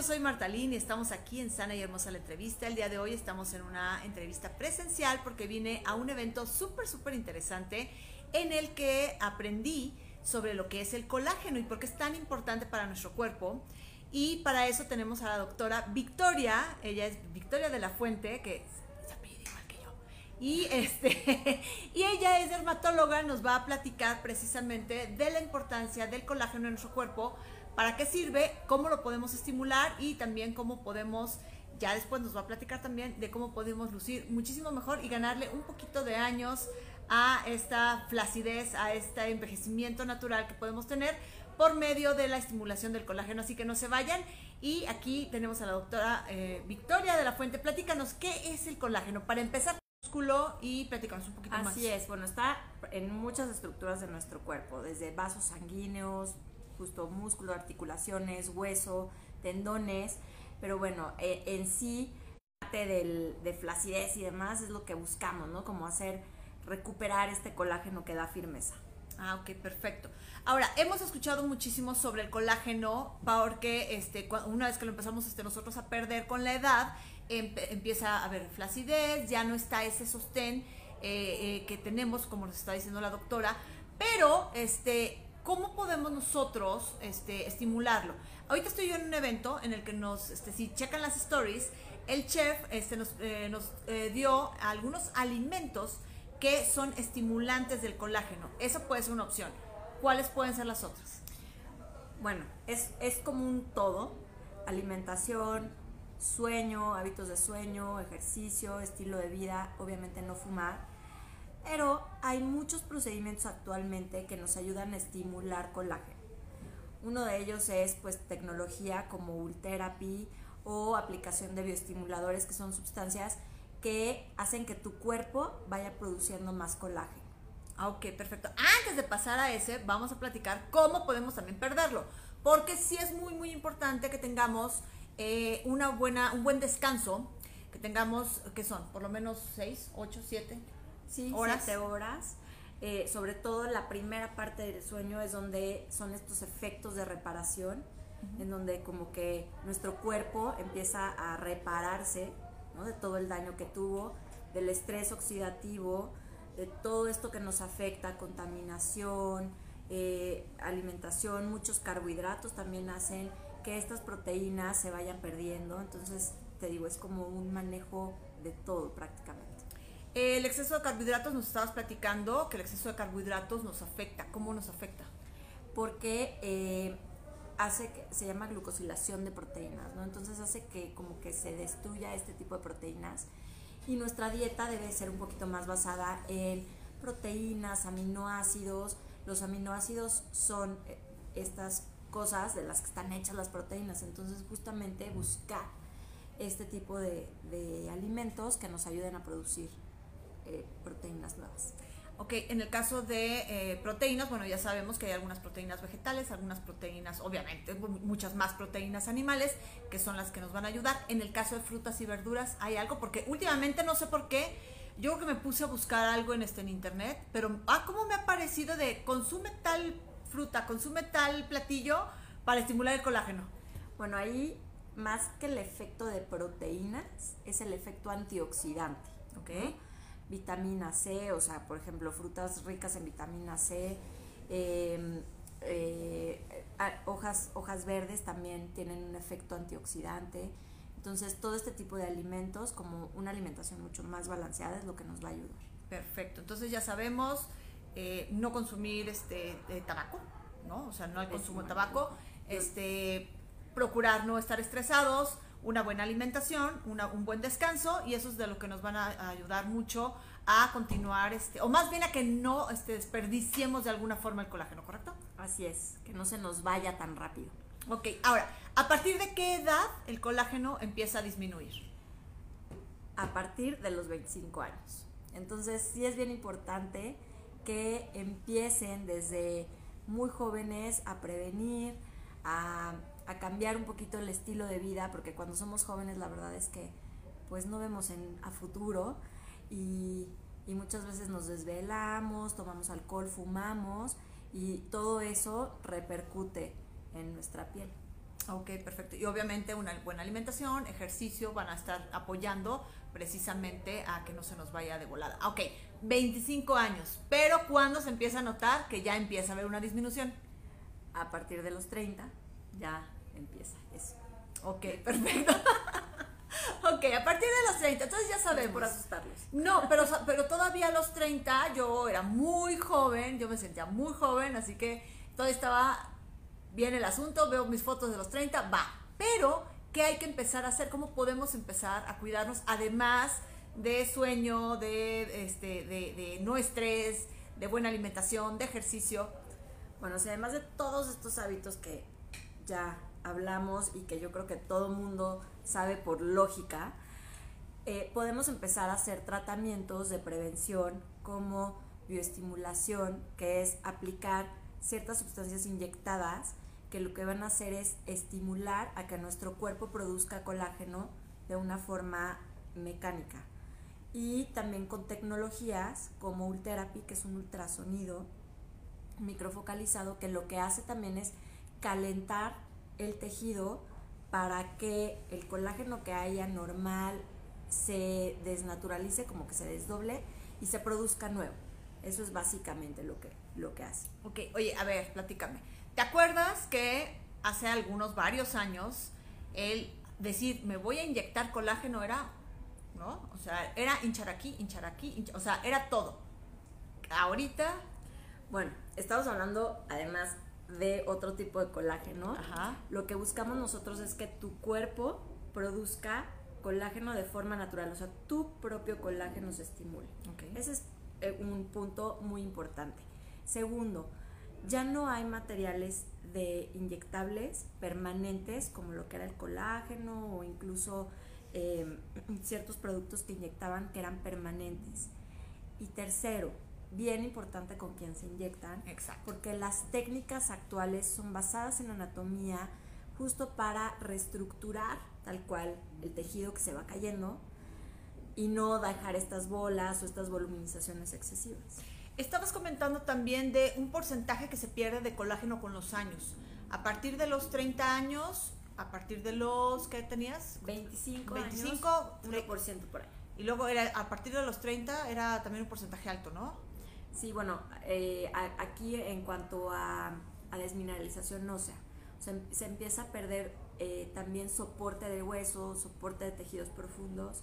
Yo soy Martalín y estamos aquí en Sana y Hermosa la entrevista. El día de hoy estamos en una entrevista presencial porque vine a un evento súper, súper interesante en el que aprendí sobre lo que es el colágeno y por qué es tan importante para nuestro cuerpo. Y para eso tenemos a la doctora Victoria, ella es Victoria de la Fuente, que apellida igual que yo. Y, este, y ella es dermatóloga, nos va a platicar precisamente de la importancia del colágeno en nuestro cuerpo, para qué sirve, cómo lo podemos estimular y también cómo podemos, ya después nos va a platicar también de cómo podemos lucir muchísimo mejor y ganarle un poquito de años a esta flacidez, a este envejecimiento natural que podemos tener por medio de la estimulación del colágeno. Así que no se vayan. Y aquí tenemos a la doctora eh, Victoria de la Fuente. Platícanos, ¿qué es el colágeno? Para empezar, músculo y platícanos un poquito Así más. Así es, bueno, está en muchas estructuras de nuestro cuerpo, desde vasos sanguíneos, justo músculo, articulaciones, hueso, tendones, pero bueno, eh, en sí, parte del, de flacidez y demás es lo que buscamos, ¿no? Como hacer recuperar este colágeno que da firmeza. Ah, ok, perfecto. Ahora, hemos escuchado muchísimo sobre el colágeno porque este, una vez que lo empezamos este, nosotros a perder con la edad, empieza a haber flacidez, ya no está ese sostén eh, eh, que tenemos, como nos está diciendo la doctora, pero este, ¿cómo podemos nosotros este, estimularlo? Ahorita estoy yo en un evento en el que nos, este, si checan las stories, el chef este, nos, eh, eh, dio algunos alimentos que son estimulantes del colágeno. Esa puede ser una opción. ¿Cuáles pueden ser las otras? Bueno, es, es como un todo. Alimentación, sueño, hábitos de sueño, ejercicio, estilo de vida, obviamente no fumar. Pero hay muchos procedimientos actualmente que nos ayudan a estimular colágeno. Uno de ellos es pues tecnología como Ultherapy o aplicación de bioestimuladores que son sustancias que hacen que tu cuerpo vaya produciendo más colágeno. Ah, ok, perfecto. Antes de pasar a ese, vamos a platicar cómo podemos también perderlo. Porque sí es muy, muy importante que tengamos eh, una buena, un buen descanso, que tengamos, ¿qué son? Por lo menos 6, 8, 7 sí, horas. 7 horas. Eh, sobre todo la primera parte del sueño es donde son estos efectos de reparación, uh -huh. en donde como que nuestro cuerpo empieza a repararse ¿no? de todo el daño que tuvo, del estrés oxidativo, de todo esto que nos afecta, contaminación, eh, alimentación, muchos carbohidratos también hacen que estas proteínas se vayan perdiendo. Entonces, te digo, es como un manejo de todo prácticamente. El exceso de carbohidratos nos estabas platicando que el exceso de carbohidratos nos afecta. ¿Cómo nos afecta? Porque eh, hace que se llama glucosilación de proteínas, ¿no? Entonces hace que como que se destruya este tipo de proteínas y nuestra dieta debe ser un poquito más basada en proteínas, aminoácidos. Los aminoácidos son eh, estas cosas de las que están hechas las proteínas, entonces justamente buscar este tipo de, de alimentos que nos ayuden a producir eh, proteínas nuevas. Ok, en el caso de eh, proteínas, bueno, ya sabemos que hay algunas proteínas vegetales, algunas proteínas, obviamente, muchas más proteínas animales, que son las que nos van a ayudar. En el caso de frutas y verduras, hay algo, porque últimamente no sé por qué, yo creo que me puse a buscar algo en, este, en internet, pero, ah, ¿cómo me ha parecido de consume tal fruta, consume tal platillo para estimular el colágeno? Bueno, ahí, más que el efecto de proteínas, es el efecto antioxidante, ¿ok? ¿no? Vitamina C, o sea, por ejemplo, frutas ricas en vitamina C, eh, eh, hojas, hojas verdes también tienen un efecto antioxidante. Entonces, todo este tipo de alimentos, como una alimentación mucho más balanceada, es lo que nos va a ayudar. Perfecto. Entonces, ya sabemos eh, no consumir este tabaco, ¿no? O sea, no hay consumo de tabaco. Este, procurar no estar estresados, una buena alimentación, una, un buen descanso y eso es de lo que nos van a, a, ayudar mucho a continuar, este, o más bien a que no este, desperdiciemos de alguna forma el colágeno, ¿correcto? Así es, que no se nos vaya tan rápido. Ok, ahora, ¿a partir de qué edad el colágeno empieza a disminuir? a partir de los 25 años. Entonces sí es bien importante que empiecen desde muy jóvenes a prevenir, a, cambiar un poquito el estilo de vida, porque cuando somos jóvenes la verdad es que pues no vemos en, a futuro y, y muchas veces nos desvelamos, tomamos alcohol, fumamos y todo eso repercute en nuestra piel. Ok, perfecto. Y obviamente una buena alimentación, ejercicio van a estar apoyando precisamente a que no se nos vaya de volada. Ok, 25 años, pero ¿cuándo se empieza a notar que ya empieza a haber una disminución? A partir de los 30 ya empieza eso. Ok, perfecto. ok, a partir de los 30, entonces ya sabemos. por asustarlos. No, pero, pero todavía a los 30 yo era muy joven, yo me sentía muy joven, así que todavía estaba bien el asunto, veo mis fotos de los 30, va. Pero, ¿qué hay que empezar a hacer? ¿Cómo podemos empezar a cuidarnos? Además de sueño, de, este, de, no estrés, de buena alimentación, de ejercicio. Bueno, o además de todos estos hábitos que ya hablamos y que yo creo que todo mundo sabe por lógica, eh, podemos empezar a hacer tratamientos de prevención como bioestimulación, que es aplicar ciertas sustancias inyectadas que lo que van a hacer es estimular a que nuestro cuerpo produzca colágeno de una forma mecánica. Y también con tecnologías como Ultherapy, que es un ultrasonido microfocalizado, que lo que hace también es calentar el tejido para que el colágeno que haya normal se desnaturalice, como que se desdoble y se produzca nuevo. Eso es básicamente lo que, lo que hace. Ok, oye, a ver, platícame. ¿Te acuerdas que hace algunos, varios años, el decir, me voy a inyectar colágeno era, ¿no? O sea, era hinchar aquí, hinchar aquí, o sea, era todo. Ahorita... Bueno, estamos hablando además de otro tipo de colágeno. Ajá. Lo que buscamos nosotros es que tu cuerpo produzca colágeno de forma natural, o sea, tu propio colágeno se estimule. Okay. Ese es eh, un punto muy importante. Segundo, ya no hay materiales de inyectables permanentes como lo que era el colágeno o incluso eh, ciertos productos que inyectaban que eran permanentes. Y tercero, bien importante con quien se inyectan, porque las técnicas actuales son basadas en anatomía justo para reestructurar tal cual el tejido que se va cayendo y no dejar estas bolas o estas voluminizaciones excesivas. Estabas comentando también de un porcentaje que se pierde de colágeno con los años. A partir de los 30 años, a partir de los, ¿qué tenías? 25, 25 años, 1% por ahí. Y luego era, a partir de los 30 era también un porcentaje alto, ¿no? Sí, bueno, eh, aquí en cuanto a, a desmineralización ósea, o sea, se empieza a perder eh, también soporte de huesos, soporte de tejidos profundos,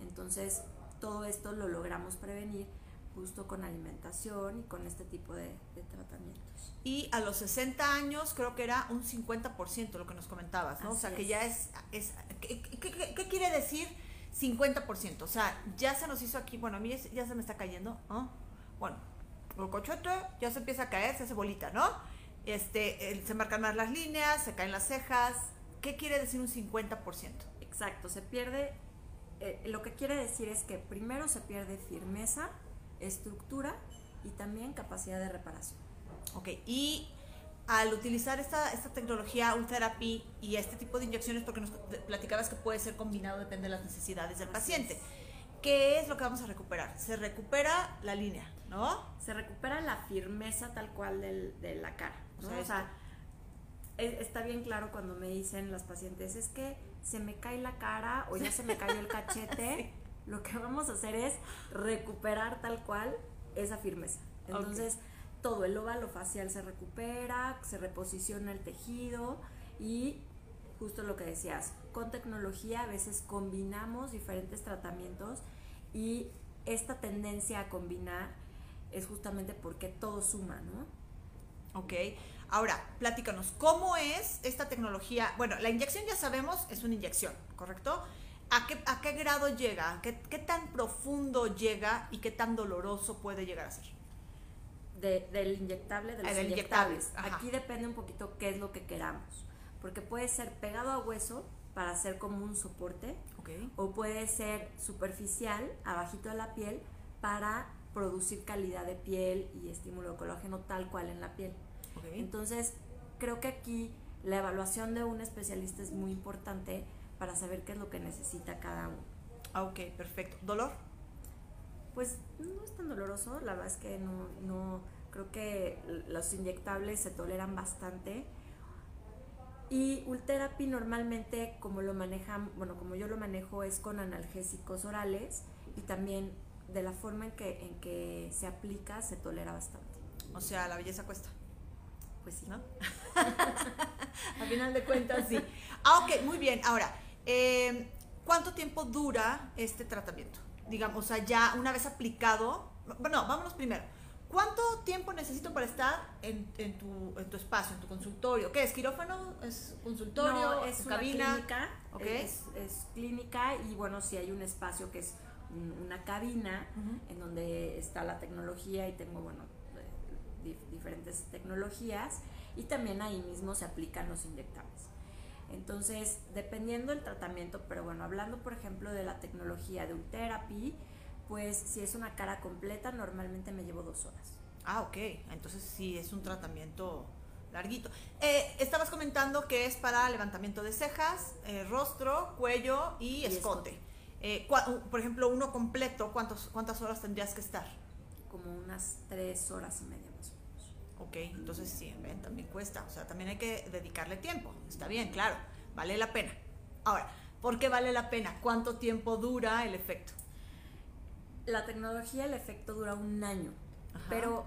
entonces todo esto lo logramos prevenir justo con alimentación y con este tipo de, tratamientos. Y a los 60 años creo que era un 50% lo que nos comentabas, ¿no? o sea, que ya es... es ¿qué, qué, quiere decir 50%? O sea, ya se nos hizo aquí, bueno, a mí ya se me está cayendo, ¿no? Bueno, cochote ya se empieza a caer, se hace bolita, ¿no? Este, se marcan más las líneas, se caen las cejas. ¿Qué quiere decir un 50%? Exacto, se pierde, eh, lo que quiere decir es que primero se pierde firmeza, estructura y también capacidad de reparación. Ok, y al utilizar esta, esta tecnología Ultherapy y este tipo de inyecciones, porque nos platicabas que puede ser combinado, depende de las necesidades del paciente, ¿qué es lo que vamos a recuperar? Se recupera la línea, ¿no? Se recupera la firmeza tal cual del, de la cara. O sea, está bien claro cuando me dicen las pacientes, es que se me cae la cara o ya se me cayó el cachete. lo que vamos a hacer es recuperar tal cual esa firmeza. Entonces, todo el óvalo facial se recupera, se reposiciona el tejido y justo lo que decías, con tecnología a veces combinamos diferentes tratamientos y esta tendencia a combinar es justamente porque todo suma, ¿no? Ok. Ahora, platícanos, ¿cómo es esta tecnología? Bueno, la inyección ya sabemos es una inyección, ¿correcto? ¿A qué, grado llega? ¿Qué, tan profundo llega y qué tan doloroso puede llegar a ser? del inyectable, de los inyectables. Aquí depende un poquito qué es lo que queramos. Porque puede ser pegado a hueso para hacer como un soporte O puede ser superficial, abajito de la piel, para producir calidad de piel y estímulo de colágeno tal cual en la piel. Entonces, creo que aquí la evaluación de un especialista es muy importante para saber qué es lo que necesita cada uno. Ah, ok, perfecto. ¿Dolor? Pues no es tan doloroso, la verdad es que no, no creo que los inyectables se toleran bastante. Y Ultherapy normalmente como lo manejan, bueno, como yo lo manejo es con analgésicos orales y también de la forma en que, en que se aplica se tolera bastante. O sea, la belleza cuesta. Pues sí. ¿no? Al final de cuentas, sí. Ah, ok, muy bien. Ahora, eh, ¿cuánto tiempo dura este tratamiento? Digamos, o sea, ya una vez aplicado. Bueno, vámonos primero. ¿Cuánto tiempo necesito para estar en, en tu, en tu espacio, en tu consultorio? ¿Qué es? ¿Quirófano? ¿Es consultorio? No, es una cabina? clínica, Ok. es, es clínica y bueno, si hay un espacio que es un- una cabina Ujú. en donde está la tecnología y tengo, bueno, eh, dif- diferentes tecnologías y también ahí mismo se aplican los inyectables. Entonces, dependiendo del tratamiento, pero bueno, hablando por ejemplo de la tecnología de Ultherapy, pues si es una cara completa, normalmente me llevo dos horas. Ah, ok. Entonces sí, es un tratamiento larguito. Eh, estabas comentando que es para levantamiento de cejas, eh, rostro, cuello y, Y escote. escote. Eh, por ejemplo, uno completo, ¿cuántos, ¿cuántas horas tendrías que estar? Como unas tres horas y media más o menos. Ok, entonces sí, ven, también cuesta. O sea, también hay que dedicarle tiempo. Está bien, claro. Vale la pena. Ahora, ¿por qué vale la pena? ¿Cuánto tiempo dura el efecto? La tecnología, el efecto dura un año, Ajá. pero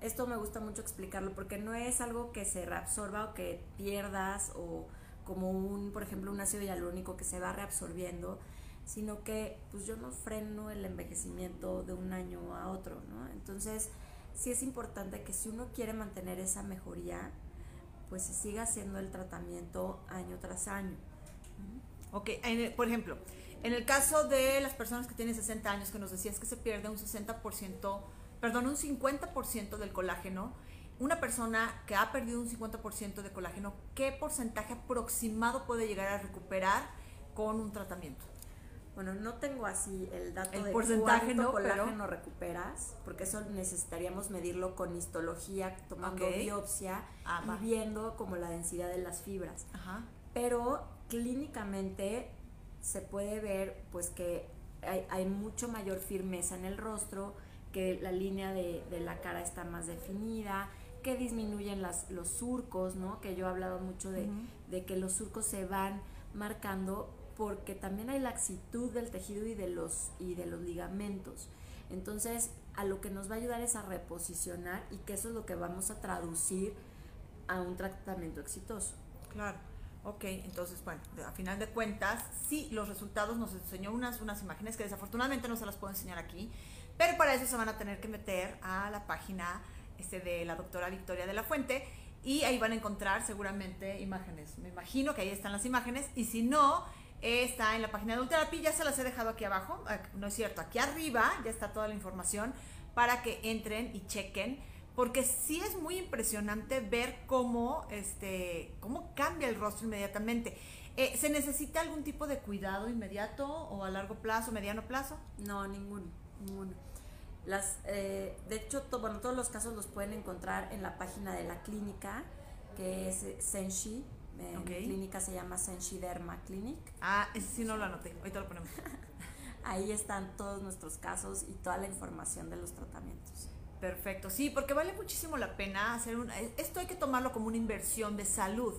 esto me gusta mucho explicarlo porque no es algo que se reabsorba o que pierdas o como un, por ejemplo, un ácido hialurónico que se va reabsorbiendo, sino que pues yo no freno el envejecimiento de un año a otro, ¿no? Entonces, sí es importante que si uno quiere mantener esa mejoría, pues se siga haciendo el tratamiento año tras año. Ok, por ejemplo, en el caso de las personas que tienen 60 años, que nos decías que se pierde un 60%, perdón, un 50% del colágeno, una persona que ha perdido un 50% de colágeno, ¿qué porcentaje aproximado puede llegar a recuperar con un tratamiento? Bueno, no tengo así el dato El de porcentaje, cuánto no, pero- colágeno recuperas, porque eso necesitaríamos medirlo con histología, tomando biopsia Ah, va. y viendo como la densidad de las fibras. Ajá. Pero clínicamente se puede ver pues que hay, hay mucho mayor firmeza en el rostro, que la línea de, de la cara está más definida, que disminuyen las, los surcos, ¿no? Que yo he hablado mucho de, de que los surcos se van marcando porque también hay laxitud del tejido y de los, y de los ligamentos. Entonces, a lo que nos va a ayudar es a reposicionar y que eso es lo que vamos a traducir a un tratamiento exitoso. Claro. Ok, entonces, bueno, a final de cuentas, sí, los resultados nos enseñó unas, unas imágenes que desafortunadamente no se las puedo enseñar aquí, pero para eso se van a tener que meter a la página este, de la doctora Victoria de la Fuente y ahí van a encontrar seguramente imágenes. Me imagino que ahí están las imágenes y si no, está en la página de Ultherapy, ya se las he dejado aquí abajo, eh, no es cierto, aquí arriba ya está toda la información para que entren y chequen porque sí es muy impresionante ver cómo, este, cómo cambia el rostro inmediatamente. Eh, ¿Se necesita algún tipo de cuidado inmediato o a largo plazo, mediano plazo? No, ninguno, ninguno. Las, eh, de hecho, to- bueno, todos los casos los pueden encontrar en la página de la clínica, que es eh, Senshi. Eh. Mi clínica se llama Senshi Derma Clinic. Ah, ese sí no lo anoté, ahorita lo ponemos. Ahí están todos nuestros casos y toda la información de los tratamientos. Perfecto, sí, porque vale muchísimo la pena hacer un... Esto hay que tomarlo como una inversión de salud,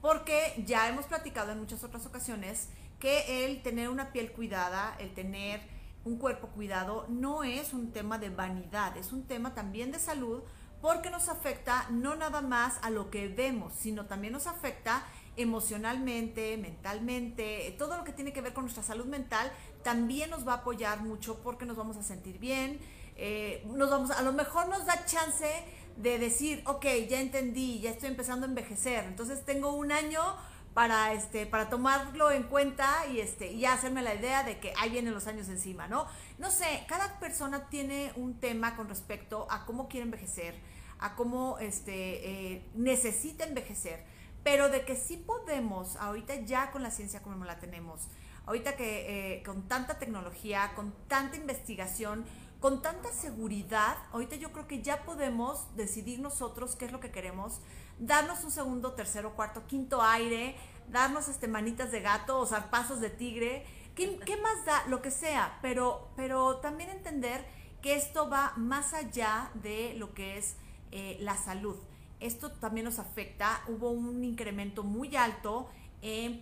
porque ya hemos platicado en muchas otras ocasiones que el tener una piel cuidada, el tener un cuerpo cuidado, no es un tema de vanidad, es un tema también de salud, porque nos afecta no nada más a lo que vemos, sino también nos afecta emocionalmente, mentalmente, todo lo que tiene que ver con nuestra salud mental también nos va a apoyar mucho porque nos vamos a sentir bien, eh, nos vamos, a lo mejor nos da chance de decir, ok, ya entendí, ya estoy empezando a envejecer, entonces tengo un año para este para tomarlo en cuenta y este y hacerme la idea de que ahí vienen los años encima, ¿no? No sé, cada persona tiene un tema con respecto a cómo quiere envejecer, a cómo este eh, necesita envejecer, pero de que sí podemos, ahorita ya con la ciencia como la tenemos, ahorita que eh, con tanta tecnología, con tanta investigación, con tanta seguridad, ahorita yo creo que ya podemos decidir nosotros qué es lo que queremos, darnos un segundo, tercero, cuarto, quinto aire, darnos este manitas de gato o zarpazos de tigre, ¿qué, más da? Lo que sea, pero, pero también entender que esto va más allá de lo que es eh, la salud esto también nos afecta. Hubo un incremento muy alto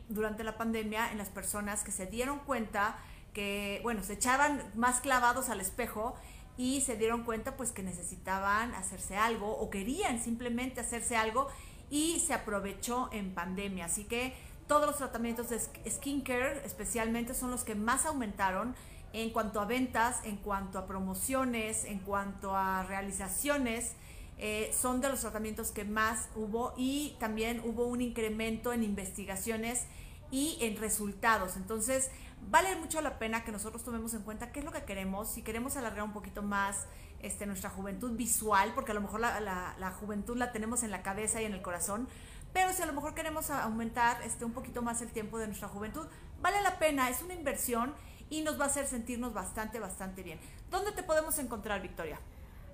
durante la pandemia en las personas que se dieron cuenta que, bueno, se echaban más clavados al espejo y se dieron cuenta pues que necesitaban hacerse algo o querían simplemente hacerse algo y se aprovechó en pandemia. Así que todos los tratamientos de skincare especialmente son los que más aumentaron en cuanto a ventas, en cuanto a promociones, en cuanto a realizaciones eh, son de los tratamientos que más hubo y también hubo un incremento en investigaciones y en resultados. Entonces, vale mucho la pena que nosotros tomemos en cuenta qué es lo que queremos, si queremos alargar un poquito más este, nuestra juventud visual, porque a lo mejor la, la, juventud la tenemos en la cabeza y en el corazón, pero si a lo mejor queremos aumentar este, un poquito más el tiempo de nuestra juventud, vale la pena, es una inversión y nos va a hacer sentirnos bastante, bastante bien. ¿Dónde te podemos encontrar, Victoria?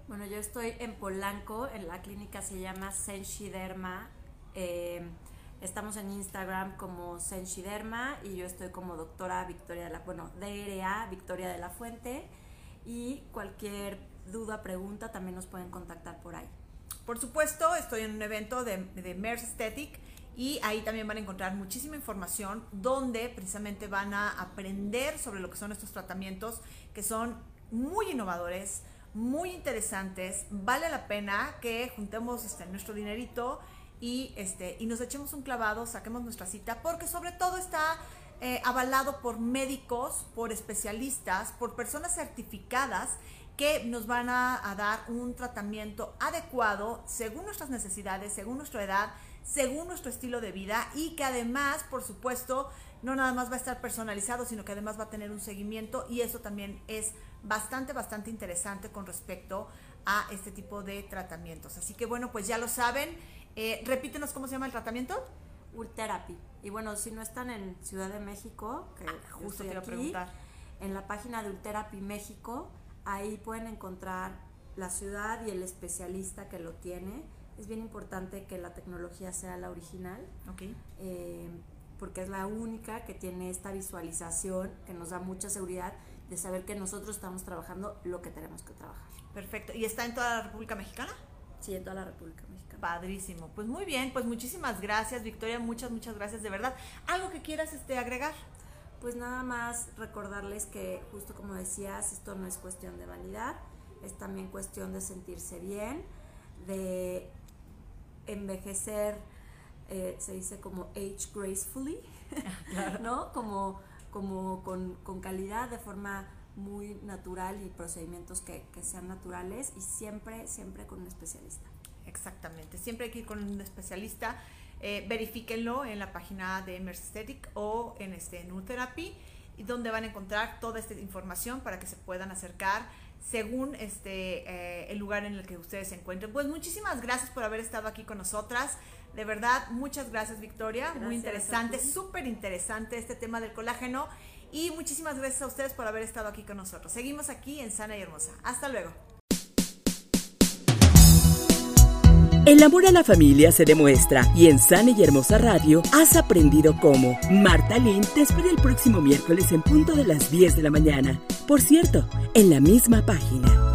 Bueno, yo estoy en Polanco, en la clínica se llama Senshiderma. Eh, estamos en Instagram como Senshiderma y yo estoy como doctora Victoria de la, bueno, DRA Victoria de la Fuente y cualquier duda, pregunta también nos pueden contactar por ahí. Por supuesto, estoy en un evento de, de MERS Aesthetic y ahí también van a encontrar muchísima información donde precisamente van a aprender sobre lo que son estos tratamientos que son muy innovadores, muy interesantes. Vale la pena que juntemos este, nuestro dinerito y, este, y nos echemos un clavado, saquemos nuestra cita, porque sobre todo está eh, avalado por médicos, por especialistas, por personas certificadas que nos van a, a, dar un tratamiento adecuado según nuestras necesidades, según nuestra edad, según nuestro estilo de vida y que además, por supuesto, no nada más va a estar personalizado, sino que además va a tener un seguimiento y eso también es bastante, bastante interesante con respecto a este tipo de tratamientos. Así que bueno, pues ya lo saben. Eh, repítenos cómo se llama el tratamiento. Ultherapy. Y bueno, si no están en Ciudad de México, que ah, justo quiero preguntar. En la página de Ultherapy México, ahí pueden encontrar la ciudad y el especialista que lo tiene. Es bien importante que la tecnología sea la original. Okay. Eh, porque es la única que tiene esta visualización que nos da mucha seguridad de saber que nosotros estamos trabajando lo que tenemos que trabajar. Perfecto. ¿Y está en toda la República Mexicana? Sí, en toda la República Mexicana. Padrísimo. Pues muy bien, pues muchísimas gracias, Victoria, muchas, muchas gracias de verdad. ¿Algo que quieras este, agregar? Pues nada más recordarles que, justo como decías, esto no es cuestión de vanidad, es también cuestión de sentirse bien, de envejecer, eh, se dice como age gracefully, ¿no? Como como con, con, calidad, de forma muy natural y procedimientos que, que, sean naturales y siempre, siempre con un especialista. Exactamente, siempre hay que ir con un especialista. Eh, verifíquenlo en la página de Aesthetic o en este y donde van a encontrar toda esta información para que se puedan acercar según este eh, el lugar en el que ustedes se encuentren. Pues muchísimas gracias por haber estado aquí con nosotras. De verdad, muchas gracias Victoria. Muy interesante, súper interesante este tema del colágeno. Y muchísimas gracias a ustedes por haber estado aquí con nosotros. Seguimos aquí en Sana y Hermosa. Hasta luego. El amor a la familia se demuestra y en Sana y Hermosa Radio has aprendido cómo. Marta Lynn te espera el próximo miércoles en punto de las 10 de la mañana. Por cierto, en la misma página.